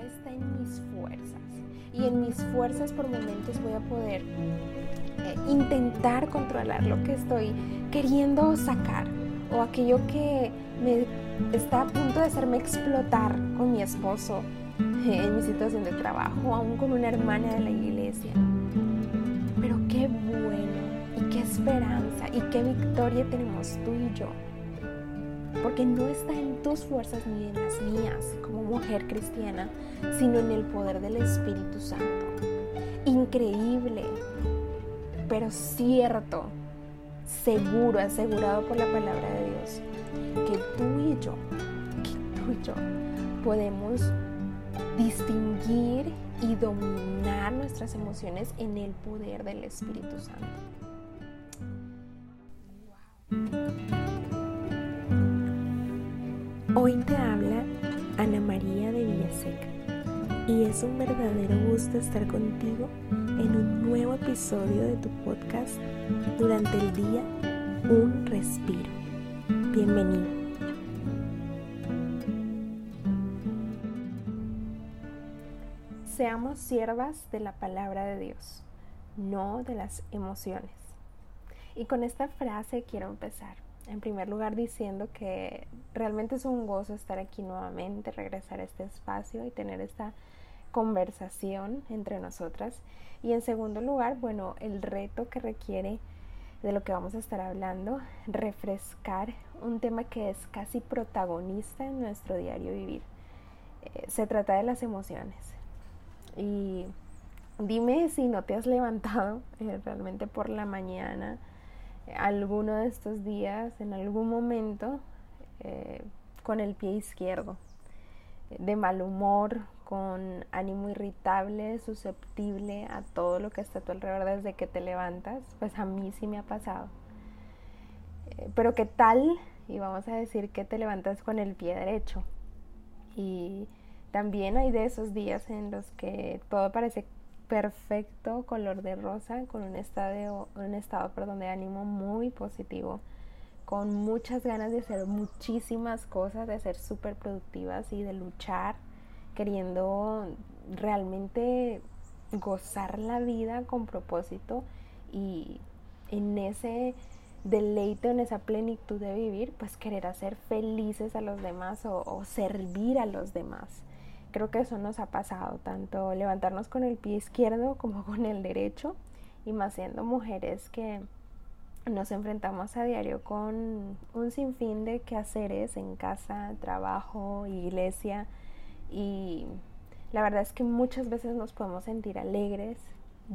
está en mis fuerzas. Y en mis fuerzas por momentos voy a poder eh, intentar controlar lo que estoy queriendo sacar o aquello que está a punto de hacerme explotar con mi esposo en mi situación de trabajo, aún con una hermana de la iglesia. Pero qué bueno y qué esperanza y qué victoria tenemos tú y yo. Porque no está en tus fuerzas ni en las mías como mujer cristiana, sino en el poder del Espíritu Santo. Increíble, pero cierto, seguro, asegurado por la palabra de Dios, que tú y yo, que tú y yo podemos distinguir y dominar nuestras emociones en el poder del Espíritu Santo. Hoy te habla Ana María de Villaseca y es un verdadero gusto estar contigo en un nuevo episodio de tu podcast durante el día Un Respiro. Bienvenido. Seamos siervas de la palabra de Dios, no de las emociones. Y con esta frase quiero empezar. En primer lugar diciendo que realmente es un gozo estar aquí nuevamente, regresar a este espacio y tener esta conversación entre nosotras. Y en segundo lugar, bueno, el reto que requiere de lo que vamos a estar hablando, refrescar un tema que es casi protagonista en nuestro diario vivir. Eh, se trata de las emociones. Y dime si no te has levantado eh, realmente por la mañana, alguno de estos días, en algún momento, eh, con el pie izquierdo, de mal humor, con ánimo irritable, susceptible a todo lo que está a tu alrededor desde que te levantas, pues a mí sí me ha pasado. pero qué tal, y vamos a decir que te levantas con el pie derecho, y también hay de esos días en los que todo parece perfecto, color de rosa, con un estado, un estado perdón, de ánimo muy positivo, con muchas ganas de hacer muchísimas cosas, de ser súper productivas y de luchar, queriendo realmente gozar la vida con propósito y en ese deleite, en esa plenitud de vivir, pues querer hacer felices a los demás o servir a los demás. Creo que eso nos ha pasado, tanto levantarnos con el pie izquierdo como con el derecho, y más siendo mujeres que nos enfrentamos a diario con un sinfín de quehaceres en casa, trabajo, iglesia, y la verdad es que muchas veces nos podemos sentir alegres,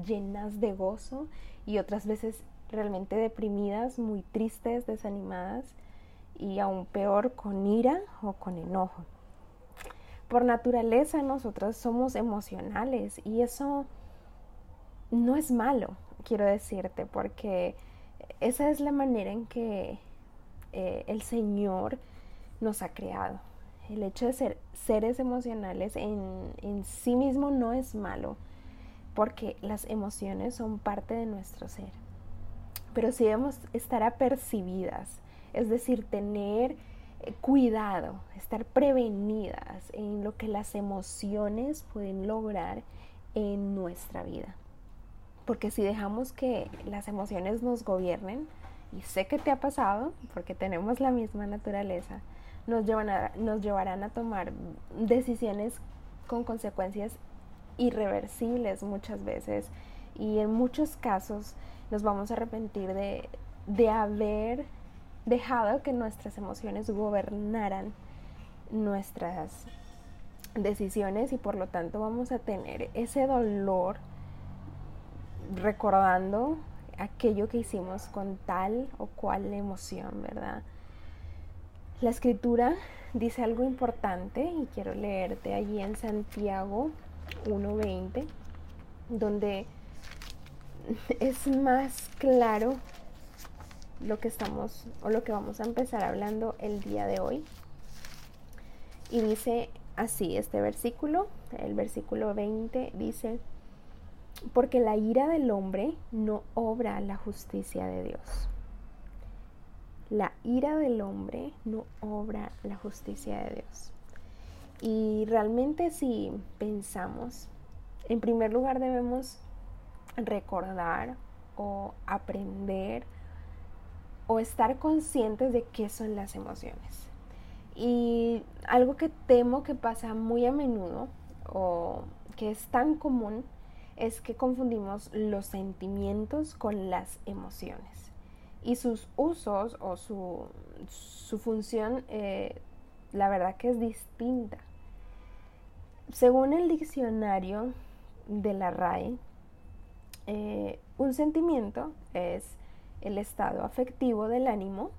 llenas de gozo, y otras veces realmente deprimidas, muy tristes, desanimadas, y aún peor con ira o con enojo por naturaleza nosotros somos emocionales y eso no es malo, quiero decirte, porque esa es la manera en que eh, el Señor nos ha creado. El hecho de ser seres emocionales en, en sí mismo no es malo, porque las emociones son parte de nuestro ser. Pero sí debemos estar apercibidas, es decir, tener cuidado, estar prevenidas en lo que las emociones pueden lograr en nuestra vida. Porque si dejamos que las emociones nos gobiernen, y sé que te ha pasado, porque tenemos la misma naturaleza, nos, nos llevarán a tomar decisiones con consecuencias irreversibles muchas veces y en muchos casos nos vamos a arrepentir de, de haber dejado que nuestras emociones gobernaran nuestras decisiones y por lo tanto vamos a tener ese dolor recordando aquello que hicimos con tal o cual emoción, ¿verdad? La escritura dice algo importante y quiero leerte allí en Santiago 1.20, donde es más claro lo que estamos o lo que vamos a empezar hablando el día de hoy. Y dice así este versículo, el versículo 20 dice, porque la ira del hombre no obra la justicia de Dios. La ira del hombre no obra la justicia de Dios. Y realmente si pensamos, en primer lugar debemos recordar o aprender o estar conscientes de qué son las emociones. Y algo que temo que pasa muy a menudo o que es tan común es que confundimos los sentimientos con las emociones. Y sus usos o su, función, eh, la verdad que es distinta. Según el diccionario de la RAE, eh, un sentimiento es el estado afectivo del ánimo,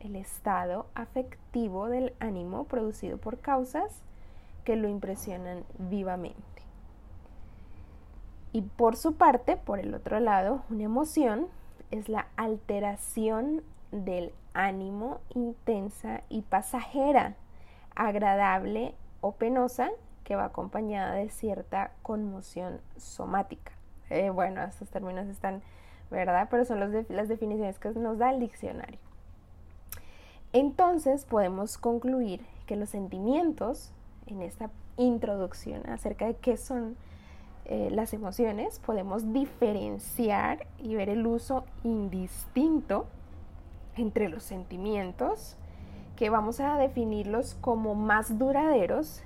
el estado afectivo del ánimo producido por causas que lo impresionan vivamente. Y por su parte, por el otro lado, una emoción es la alteración del ánimo intensa y pasajera, agradable o penosa que va acompañada de cierta conmoción somática. Eh, bueno, estos términos están, ¿verdad? Pero son las definiciones que nos da el diccionario. Entonces podemos concluir que los sentimientos, en esta introducción acerca de qué son eh, las emociones, podemos diferenciar y ver el uso indistinto entre los sentimientos, que vamos a definirlos como más duraderos,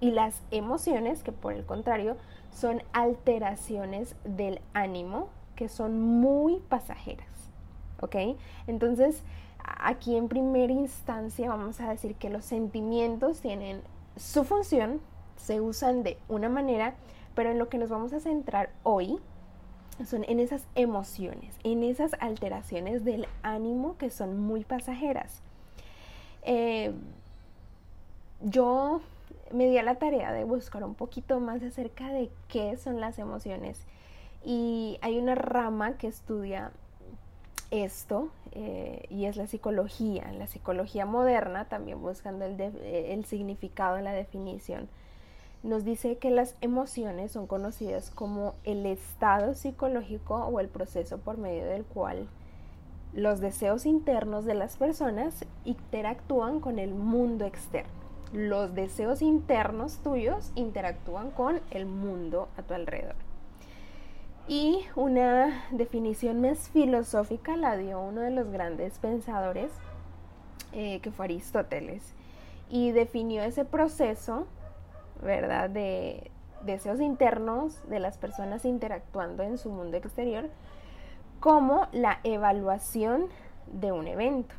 y las emociones, que por el contrario son alteraciones del ánimo, que son muy pasajeras. ¿Ok? Entonces, aquí en primera instancia vamos a decir que los sentimientos tienen su función, se usan de una manera, pero en lo que nos vamos a centrar hoy son en esas emociones, en esas alteraciones del ánimo que son muy pasajeras. Eh, yo me di a la tarea de buscar un poquito más acerca de qué son las emociones y hay una rama que estudia esto eh, y es la psicología, la psicología moderna, también buscando el, eh, el significado, la definición, nos dice que las emociones son conocidas como el estado psicológico o el proceso por medio del cual los deseos internos de las personas interactúan con el mundo externo. Los deseos internos tuyos interactúan con el mundo a tu alrededor. Y una definición más filosófica la dio uno de los grandes pensadores, eh, que fue Aristóteles, y definió ese proceso, ¿verdad?, de deseos internos de las personas interactuando en su mundo exterior como la evaluación de un evento.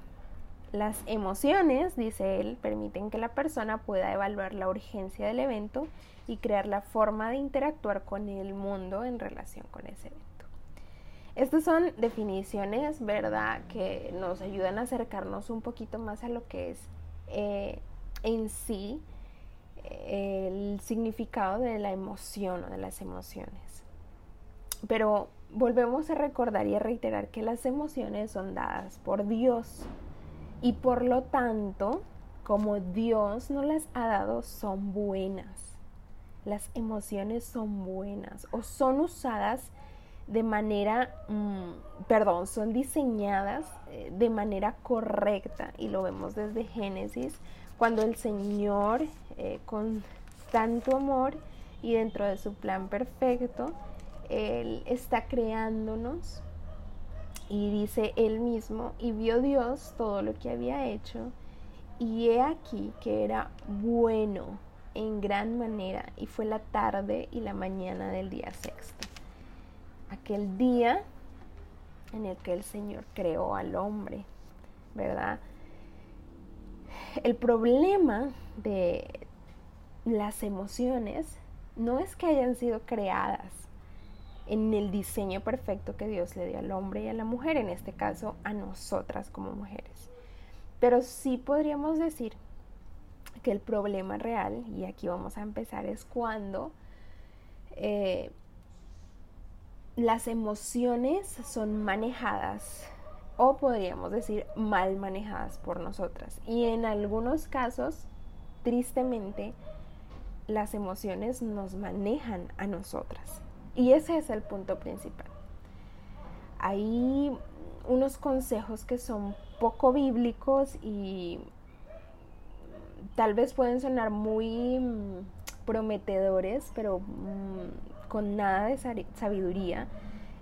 Las emociones, dice él, permiten que la persona pueda evaluar la urgencia del evento y crear la forma de interactuar con el mundo en relación con ese evento. Estas son definiciones, ¿verdad?, que nos ayudan a acercarnos un poquito más a lo que es eh, en sí eh, el significado de la emoción o de las emociones. Pero volvemos a recordar y a reiterar que las emociones son dadas por Dios y por lo tanto, como Dios nos las ha dado, son buenas las emociones son buenas o son usadas de manera, mm, perdón, son diseñadas eh, de manera correcta y lo vemos desde Génesis, cuando el Señor eh, con tanto amor y dentro de su plan perfecto, Él está creándonos y dice Él mismo, y vio Dios todo lo que había hecho, y he aquí que era bueno en gran manera y fue la tarde y la mañana del día sexto. Aquel día en el que el Señor creó al hombre, ¿verdad? El problema de las emociones no es que hayan sido creadas en el diseño perfecto que Dios le dio al hombre y a la mujer, en este caso a nosotras como mujeres. Pero sí podríamos decir que el problema real, y aquí vamos a empezar, es cuando eh, las emociones son manejadas o podríamos decir mal manejadas por nosotras. Y en algunos casos, tristemente, las emociones nos manejan a nosotras. Y ese es el punto principal. Hay unos consejos que son poco bíblicos y tal vez pueden sonar muy mm, prometedores, pero mm, con nada de sabiduría.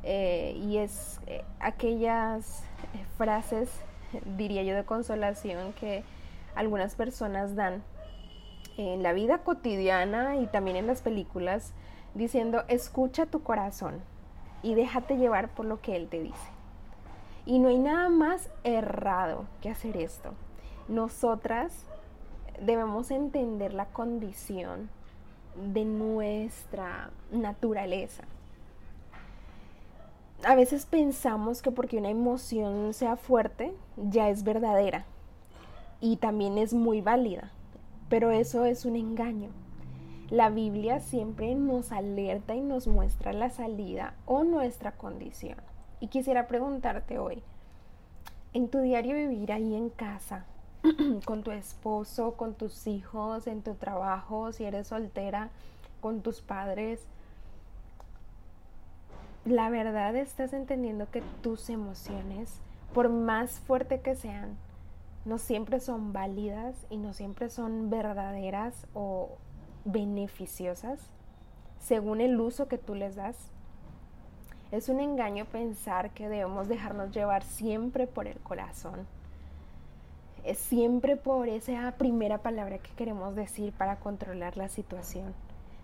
Eh, y es eh, aquellas frases, diría yo, de consolación que algunas personas dan en la vida cotidiana y también en las películas, diciendo, escucha tu corazón y déjate llevar por lo que él te dice. Y no hay nada más errado que hacer esto. Nosotras debemos entender la condición de nuestra naturaleza. A veces pensamos que porque una emoción sea fuerte, ya es verdadera y también es muy válida, pero eso es un engaño. La Biblia siempre nos alerta y nos muestra la salida o nuestra condición. Y quisiera preguntarte hoy, en tu diario vivir ahí en casa, con tu esposo, con tus hijos, en tu trabajo, si eres soltera, con tus padres, la verdad estás entendiendo que tus emociones, por más fuerte que sean, no siempre son válidas y no siempre son verdaderas o beneficiosas según el uso que tú les das. Es un engaño pensar que debemos dejarnos llevar siempre por el corazón. Siempre por esa primera palabra que queremos decir para controlar la situación.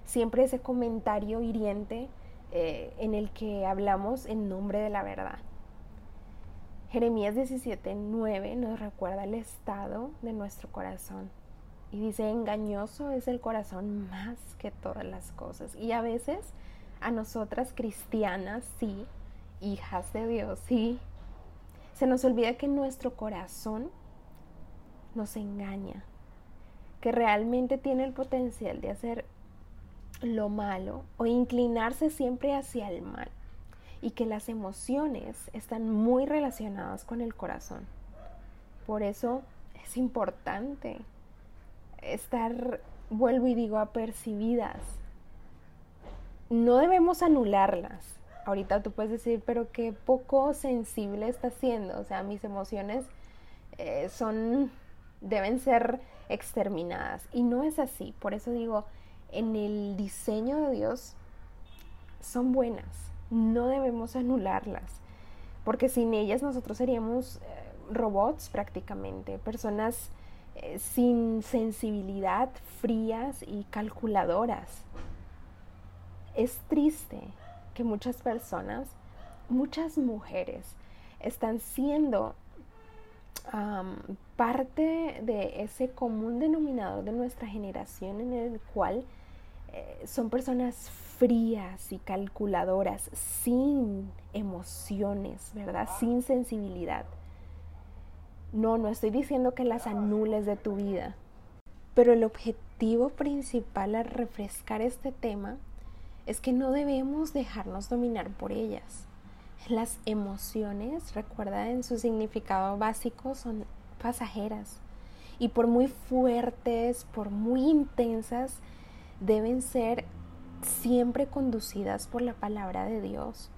Siempre ese comentario hiriente eh, en el que hablamos en nombre de la verdad. Jeremías 17:9 nos recuerda el estado de nuestro corazón y dice, engañoso es el corazón más que todas las cosas. Y a veces a nosotras cristianas, sí, hijas de Dios, sí, se nos olvida que nuestro corazón nos engaña, que realmente tiene el potencial de hacer lo malo o inclinarse siempre hacia el mal y que las emociones están muy relacionadas con el corazón. Por eso es importante estar, vuelvo y digo, apercibidas. No debemos anularlas. Ahorita tú puedes decir, pero qué poco sensible está siendo. O sea, mis emociones eh, son, deben ser exterminadas. Y no es así. Por eso digo, en el diseño de Dios son buenas, no debemos anularlas, porque sin ellas nosotros seríamos eh, robots prácticamente, personas eh, sin sensibilidad, frías y calculadoras. Es triste que muchas personas, muchas mujeres, están siendo parte de ese común denominador de nuestra generación en el cual eh, son personas frías y calculadoras, sin emociones, ¿verdad? Sin sensibilidad. No, no estoy diciendo que las anules de tu vida, pero el objetivo principal al refrescar este tema es que no debemos dejarnos dominar por ellas. Las emociones, recuerda en su significado básico, son pasajeras y por muy fuertes, por muy intensas, deben ser siempre conducidas por la palabra de Dios.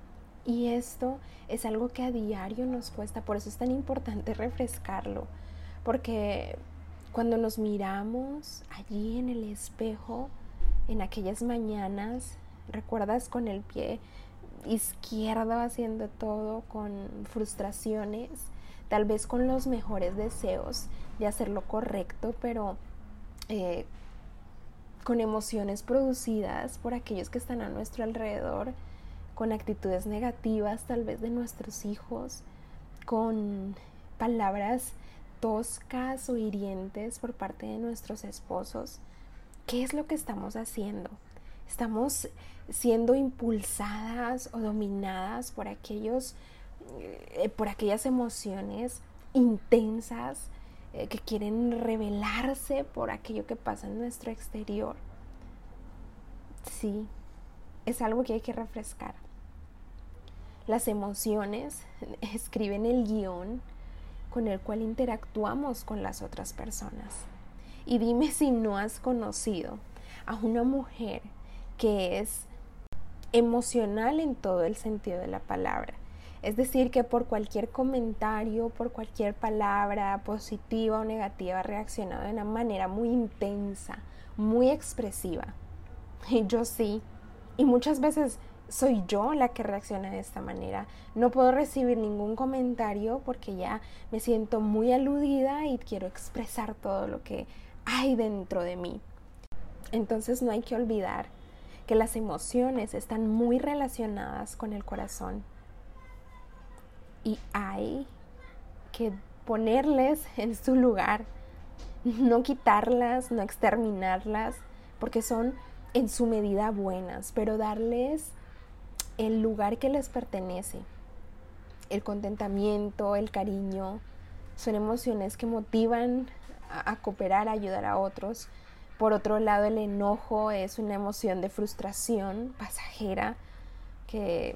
Y esto es algo que a diario nos cuesta, por eso es tan importante refrescarlo, porque cuando nos miramos allí en el espejo, en aquellas mañanas, recuerdas con el pie izquierdo haciendo todo, con frustraciones, tal vez con los mejores deseos de hacer lo correcto, pero eh, con emociones producidas por aquellos que están a nuestro alrededor, con actitudes negativas tal vez de nuestros hijos, con palabras toscas o hirientes por parte de nuestros esposos. ¿Qué es lo que estamos haciendo? Estamos siendo impulsadas o dominadas por aquellos eh, por aquellas emociones intensas eh, que quieren revelarse por aquello que pasa en nuestro exterior. Sí, es algo que hay que refrescar. Las emociones escriben el guion con el cual interactuamos con las otras personas. Y dime si no has conocido a una mujer que es emocional en todo el sentido de la palabra. Es decir, que por cualquier comentario, por cualquier palabra positiva o negativa, ha reaccionado de una manera muy intensa, muy expresiva. Y yo sí. Y muchas veces soy yo la que reacciona de esta manera. No puedo recibir ningún comentario porque ya me siento muy aludida y quiero expresar todo lo que hay dentro de mí. Entonces no hay que olvidar que las emociones están muy relacionadas con el corazón y hay que ponerles en su lugar, no quitarlas, no exterminarlas, porque son en su medida buenas, pero darles el lugar que les pertenece. El contentamiento, el cariño, son emociones que motivan a, cooperar, a ayudar a otros. Por otro lado, el enojo es una emoción de frustración pasajera que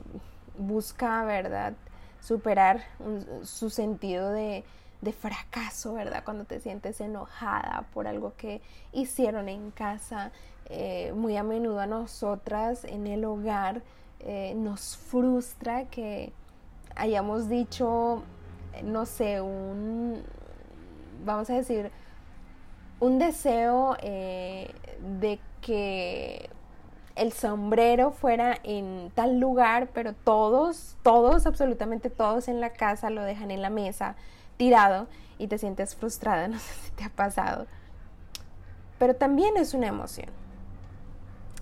busca, ¿verdad?, superar su sentido de, fracaso, ¿verdad? Cuando te sientes enojada por algo que hicieron en casa. Eh, muy a menudo a nosotras en el hogar eh, nos frustra que hayamos dicho, no sé, un, vamos a decir, un deseo eh, de que el sombrero fuera en tal lugar, pero todos, todos, absolutamente todos en la casa lo dejan en la mesa tirado y te sientes frustrada, no sé si te ha pasado. Pero también es una emoción,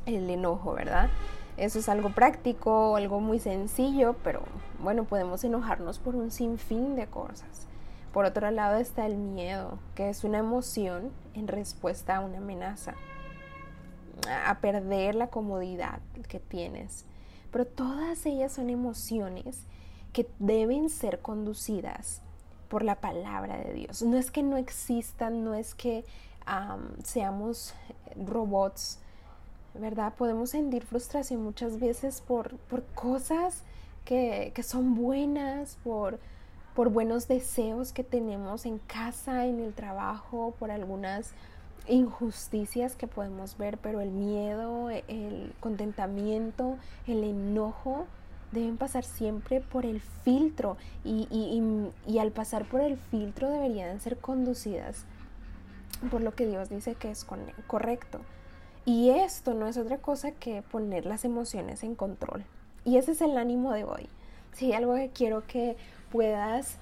el enojo, ¿verdad? Eso es algo práctico, algo muy sencillo, pero bueno, podemos enojarnos por un sinfín de cosas. Por otro lado está el miedo, que es una emoción en respuesta a una amenaza, a perder la comodidad que tienes. Pero todas ellas son emociones que deben ser conducidas por la palabra de Dios. No es que no existan, no es que seamos robots ¿verdad? Podemos sentir frustración muchas veces por, por cosas que, que, son buenas, por, por buenos deseos que tenemos en casa, en el trabajo, por algunas injusticias que podemos ver, pero el miedo, el contentamiento, el enojo deben pasar siempre por el filtro y, y, y, al pasar por el filtro deberían ser conducidas por lo que Dios dice que es correcto. Y esto no es otra cosa que poner las emociones en control. Y ese es el ánimo de hoy. Si algo que quiero que puedas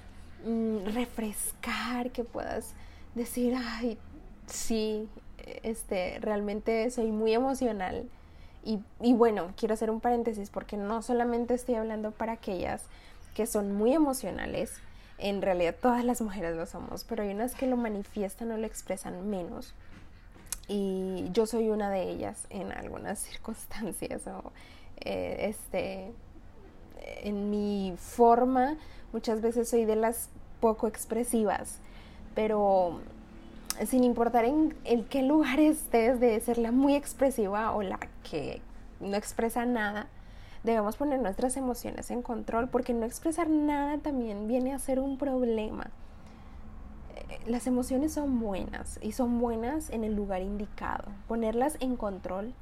mm, refrescar, que puedas decir, ay, sí, este, realmente soy muy emocional. Y, y bueno, quiero hacer un paréntesis porque no solamente estoy hablando para aquellas que son muy emocionales, en realidad todas las mujeres lo somos, pero hay unas que lo manifiestan o lo expresan menos y yo soy una de ellas en algunas circunstancias o eh, este en mi forma muchas veces soy de las poco expresivas pero sin importar en, en qué lugar estés de ser la muy expresiva o la que no expresa nada debemos poner nuestras emociones en control porque no expresar nada también viene a ser un problema las emociones son buenas y son buenas en el lugar indicado. Ponerlas en control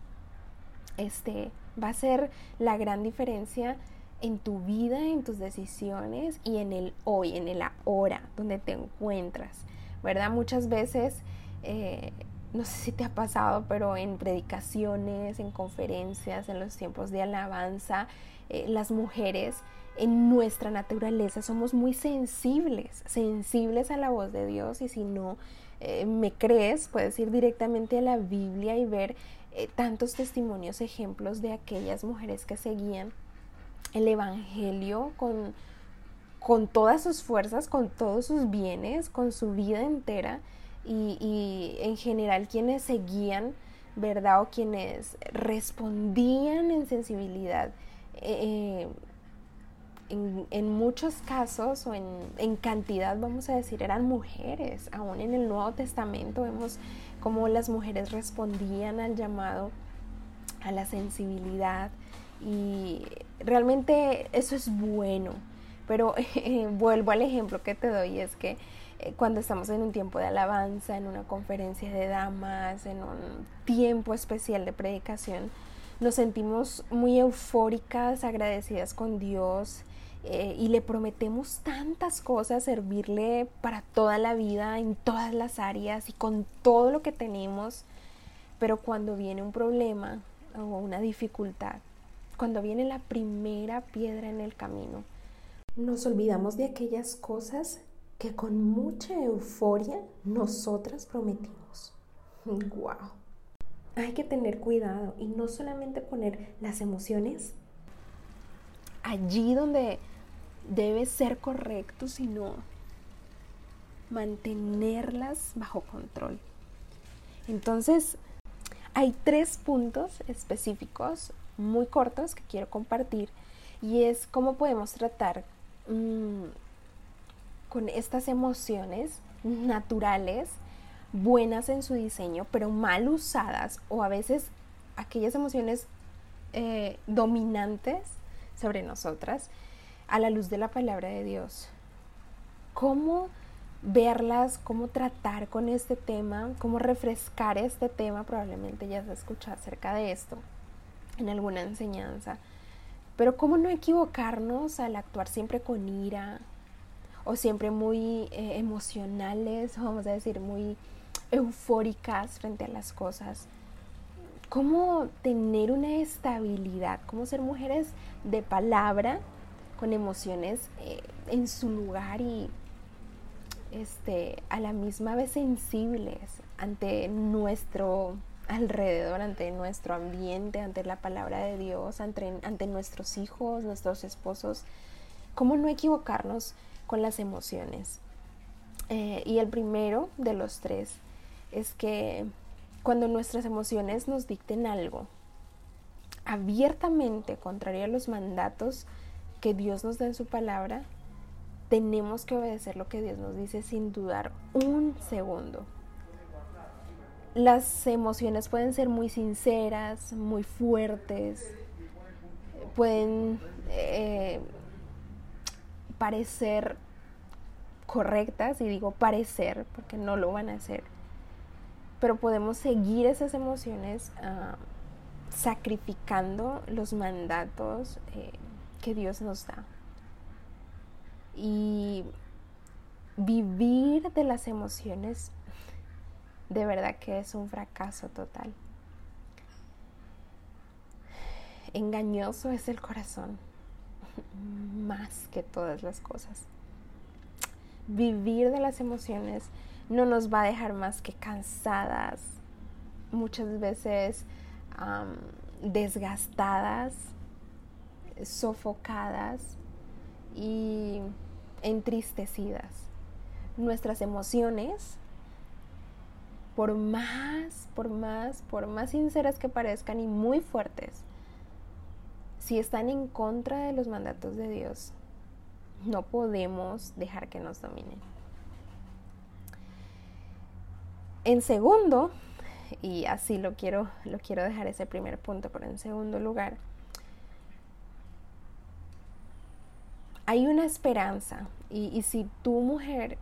este, va a ser la gran diferencia en tu vida, en tus decisiones y en el hoy, en el ahora, donde te encuentras, ¿verdad? Muchas veces, eh, no sé si te ha pasado, pero en predicaciones, en conferencias, en los tiempos de alabanza, eh, las mujeres en nuestra naturaleza somos muy sensibles, sensibles a la voz de Dios y si no eh, me crees, puedes ir directamente a la Biblia y ver tantos testimonios, ejemplos de aquellas mujeres que seguían el Evangelio con, con todas sus fuerzas, con todos sus bienes, con su vida entera y, y en general quienes seguían, ¿verdad? O quienes respondían en sensibilidad. Eh, en, muchos casos o en, cantidad, vamos a decir, eran mujeres. Aún en el Nuevo Testamento vemos cómo las mujeres respondían al llamado, a la sensibilidad y realmente eso es bueno. Pero vuelvo al ejemplo que te doy, es que eh, cuando estamos en un tiempo de alabanza, en una conferencia de damas, en un tiempo especial de predicación, nos sentimos muy eufóricas, agradecidas con Dios eh, y le prometemos tantas cosas, servirle para toda la vida, en todas las áreas y con todo lo que tenemos, pero cuando viene un problema o una dificultad, cuando viene la primera piedra en el camino, nos olvidamos de aquellas cosas que con mucha euforia nosotras prometimos. ¡Wow! Hay que tener cuidado y no solamente poner las emociones allí donde debe ser correcto, sino mantenerlas bajo control. Entonces, hay tres puntos específicos muy cortos que quiero compartir y es cómo podemos tratar mm, con estas emociones naturales, buenas en su diseño, pero mal usadas o a veces aquellas emociones eh, dominantes sobre nosotras a la luz de la palabra de Dios. ¿Cómo verlas, cómo tratar con este tema, cómo refrescar este tema? Probablemente ya se escuchado acerca de esto en alguna enseñanza. Pero cómo no equivocarnos al actuar siempre con ira o siempre muy eh, emocionales, vamos a decir, muy eufóricas frente a las cosas. Cómo tener una estabilidad, cómo ser mujeres de palabra con emociones eh, en su lugar y este, a la misma vez sensibles ante nuestro alrededor, ante nuestro ambiente, ante la palabra de Dios, ante, nuestros hijos, nuestros esposos. ¿Cómo no equivocarnos con las emociones? Eh, y el primero de los tres es que cuando nuestras emociones nos dicten algo abiertamente contrario a los mandatos que Dios nos da en su palabra, tenemos que obedecer lo que Dios nos dice sin dudar un segundo. Las emociones pueden ser muy sinceras, muy fuertes, pueden eh, parecer correctas, y digo parecer porque no lo van a hacer, pero podemos seguir esas emociones ah, sacrificando los mandatos. Eh, que Dios nos da. Y vivir de las emociones de verdad que es un fracaso total. Engañoso es el corazón, más que todas las cosas. Vivir de las emociones no nos va a dejar más que cansadas, muchas veces desgastadas, sofocadas y entristecidas. Nuestras emociones, por más, por más, por más sinceras que parezcan y muy fuertes, si están en contra de los mandatos de Dios, no podemos dejar que nos dominen. En segundo, y así lo quiero, lo quiero dejar ese primer punto, pero en segundo lugar, hay una esperanza y, si tu mujer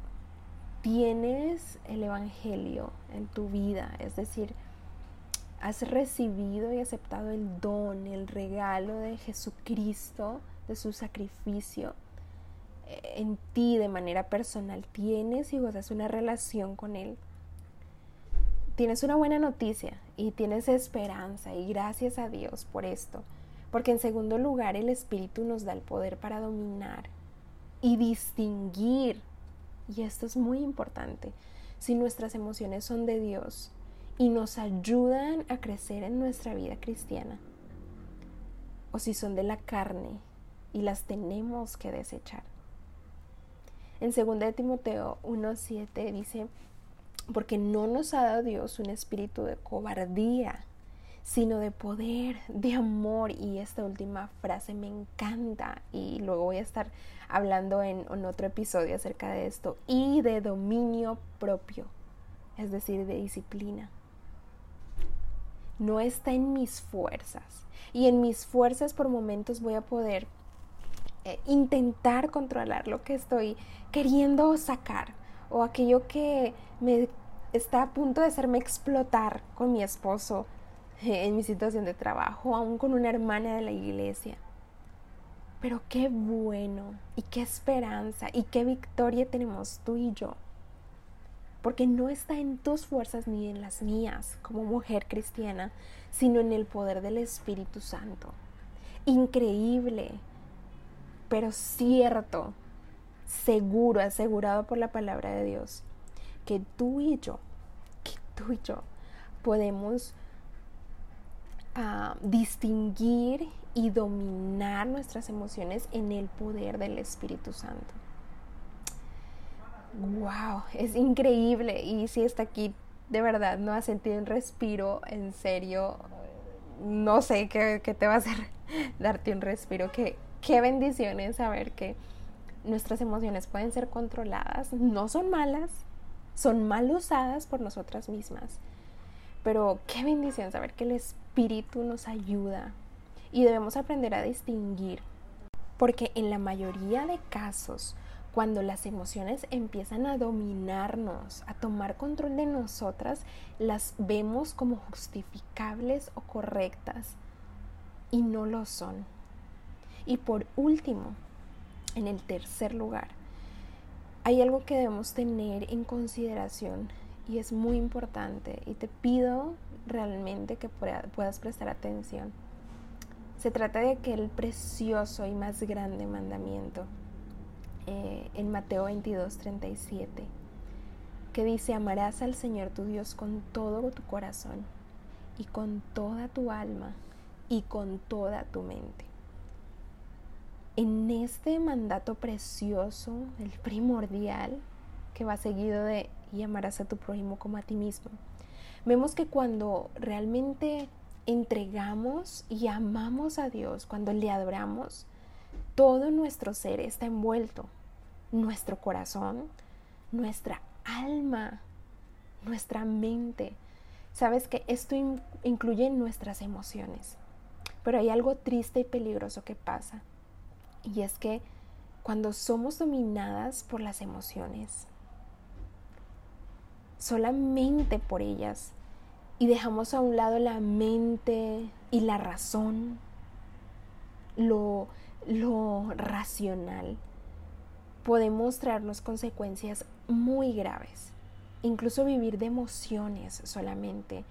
tienes el Evangelio en tu vida, es decir, has recibido y aceptado el don, el regalo de Jesucristo, de su sacrificio eh, en ti de manera personal, tienes y gozas una relación con Él, tienes una buena noticia y tienes esperanza y gracias a Dios por esto. Porque en segundo lugar el Espíritu nos da el poder para dominar y distinguir. Y esto es muy importante. Si nuestras emociones son de Dios y nos ayudan a crecer en nuestra vida cristiana. O si son de la carne y las tenemos que desechar. En 2 Timoteo 1.7 dice, porque no nos ha dado Dios un espíritu de cobardía, sino de poder, de amor. Y esta última frase me encanta y luego voy a estar hablando en, otro episodio acerca de esto. Y de dominio propio, es decir, de disciplina. No está en mis fuerzas. Y en mis fuerzas por momentos voy a poder eh, intentar controlar lo que estoy queriendo sacar o aquello que me está a punto de hacerme explotar con mi esposo en mi situación de trabajo, aún con una hermana de la iglesia. Pero qué bueno y qué esperanza y qué victoria tenemos tú y yo. Porque no está en tus fuerzas ni en las mías como mujer cristiana, sino en el poder del Espíritu Santo. Increíble, pero cierto, seguro, asegurado por la palabra de Dios, que tú y yo, que tú y yo podemos ah, distinguir y dominar nuestras emociones en el poder del Espíritu Santo. ¡Wow! Es increíble. Y si está aquí, de verdad, no has sentido un respiro, en serio, no sé qué, te va a hacer darte un respiro. Qué, qué bendición saber que nuestras emociones pueden ser controladas. No son malas, son mal usadas por nosotras mismas. Pero qué bendición saber que el Espíritu nos ayuda y debemos aprender a distinguir. Porque en la mayoría de casos, cuando las emociones empiezan a dominarnos, a tomar control de nosotras, las vemos como justificables o correctas y no lo son. Y por último, en el tercer lugar, hay algo que debemos tener en consideración y es muy importante y te pido realmente que puedas prestar atención. Se trata de aquel precioso y más grande mandamiento eh, en Mateo 22, 37, que dice, amarás al Señor tu Dios con todo tu corazón y con toda tu alma y con toda tu mente. En este mandato precioso, el primordial, que va seguido de y amarás a tu prójimo como a ti mismo, vemos que cuando realmente entregamos y amamos a Dios, cuando le adoramos, todo nuestro ser está envuelto, nuestro corazón, nuestra alma, nuestra mente. Sabes que esto incluye nuestras emociones, pero hay algo triste y peligroso que pasa, y es que cuando somos dominadas por las emociones, solamente por ellas, y dejamos a un lado la mente y la razón, lo, lo racional, podemos traernos consecuencias muy graves. Incluso vivir de emociones solamente.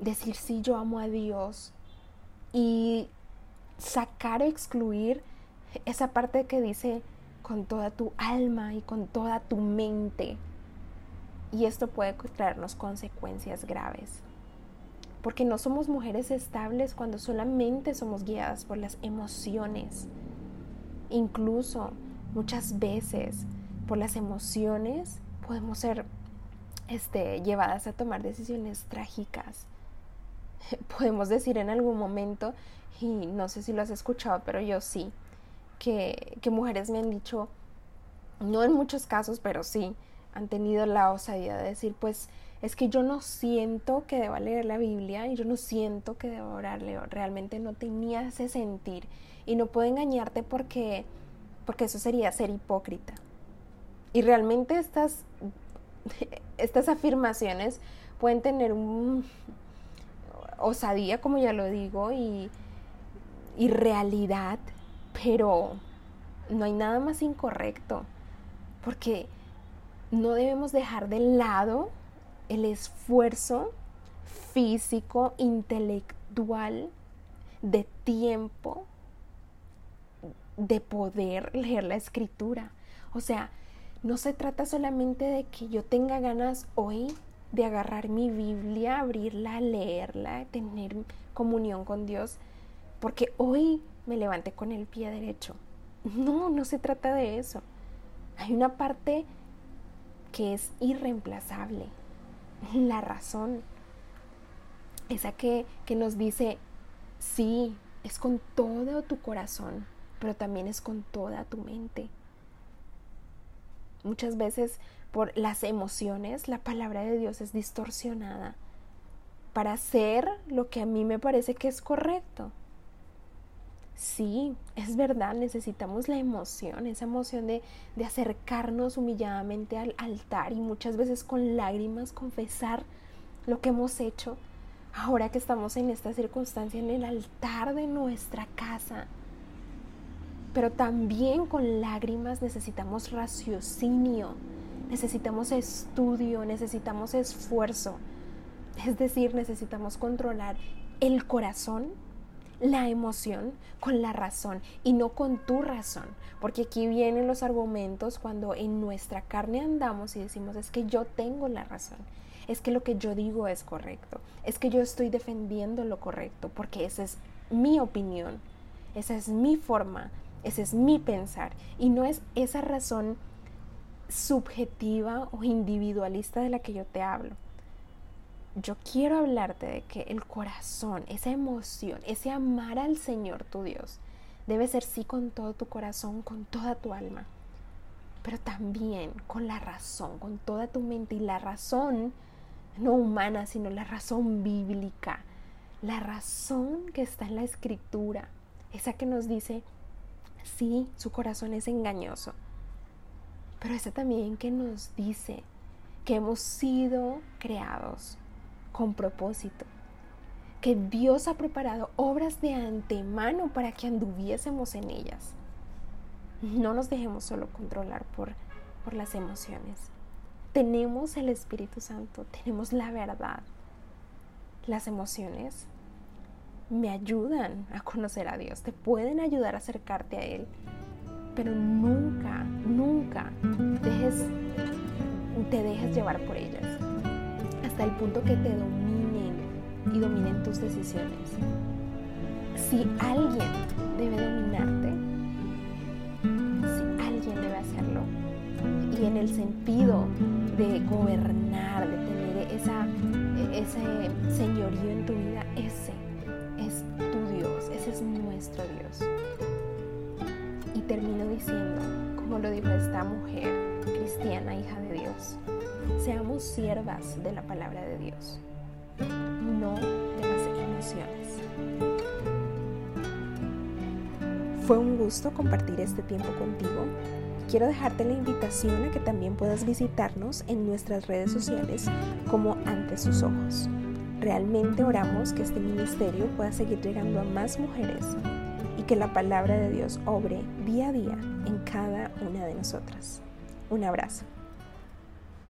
Decir sí, yo amo a Dios. Y sacar o excluir esa parte que dice con toda tu alma y con toda tu mente y esto puede traernos consecuencias graves. Porque no somos mujeres estables cuando solamente somos guiadas por las emociones. Incluso muchas veces por las emociones podemos ser este, llevadas a tomar decisiones trágicas. Podemos decir en algún momento, y no sé si lo has escuchado, pero yo sí, que, que mujeres me han dicho, no en muchos casos, pero sí, han tenido la osadía de decir, pues es que yo no siento que deba leer la Biblia y yo no siento que deba orarle, realmente no tenía ese sentir y no puedo engañarte porque porque eso sería ser hipócrita. Y realmente estas estas afirmaciones pueden tener un osadía, como ya lo digo, y, y realidad, pero no hay nada más incorrecto, porque no debemos dejar de lado el esfuerzo físico, intelectual, de tiempo, de poder leer la escritura. O sea, no se trata solamente de que yo tenga ganas hoy de agarrar mi Biblia, abrirla, leerla, tener comunión con Dios, porque hoy me levante con el pie derecho. No, no se trata de eso. Hay una parte que es irreemplazable. La razón. Esa que, que nos dice, sí, es con todo tu corazón, pero también es con toda tu mente. Muchas veces por las emociones la palabra de Dios es distorsionada para hacer lo que a mí me parece que es correcto. Sí, es verdad, necesitamos la emoción, esa emoción de, de, acercarnos humilladamente al altar y muchas veces con lágrimas confesar lo que hemos hecho ahora que estamos en esta circunstancia en el altar de nuestra casa. pero también con lágrimas necesitamos raciocinio, necesitamos estudio, necesitamos esfuerzo. Es decir, necesitamos controlar el corazón, la emoción con la razón y no con tu razón. Porque aquí vienen los argumentos cuando en nuestra carne andamos y decimos es que yo tengo la razón, es que lo que yo digo es correcto, es que yo estoy defendiendo lo correcto porque esa es mi opinión, esa es mi forma, ese es mi pensar. Y no es esa razón subjetiva o individualista de la que yo te hablo yo quiero hablarte de que el corazón, esa emoción, ese amar al Señor tu Dios, debe ser sí con todo tu corazón, con toda tu alma, pero también con la razón, con toda tu mente. Y la razón no humana, sino la razón bíblica, la razón que está en la escritura, esa que nos dice, sí, su corazón es engañoso, pero esa también que nos dice que hemos sido creados con propósito, que Dios ha preparado obras de antemano para que anduviésemos en ellas. No nos dejemos solo controlar por, por las emociones. Tenemos el Espíritu Santo, tenemos la verdad. Las emociones me ayudan a conocer a Dios, te pueden ayudar a acercarte a Él, pero nunca, nunca dejes, te dejes llevar por ellas hasta el punto que te dominen y dominen tus decisiones. Si alguien debe dominarte, si alguien debe hacerlo, y en el sentido de gobernar, de tener ese señorío en tu vida, ese es tu Dios, ese es nuestro Dios. Y termino diciendo, como lo dijo esta mujer cristiana, hija de Dios, seamos siervas de la palabra de Dios, no de las emociones. Fue un gusto compartir este tiempo contigo. Quiero dejarte la invitación a que también puedas visitarnos en nuestras redes sociales como ante sus ojos. Realmente oramos que este ministerio pueda seguir llegando a más mujeres y que la palabra de Dios obre día a día en cada una de nosotras. Un abrazo.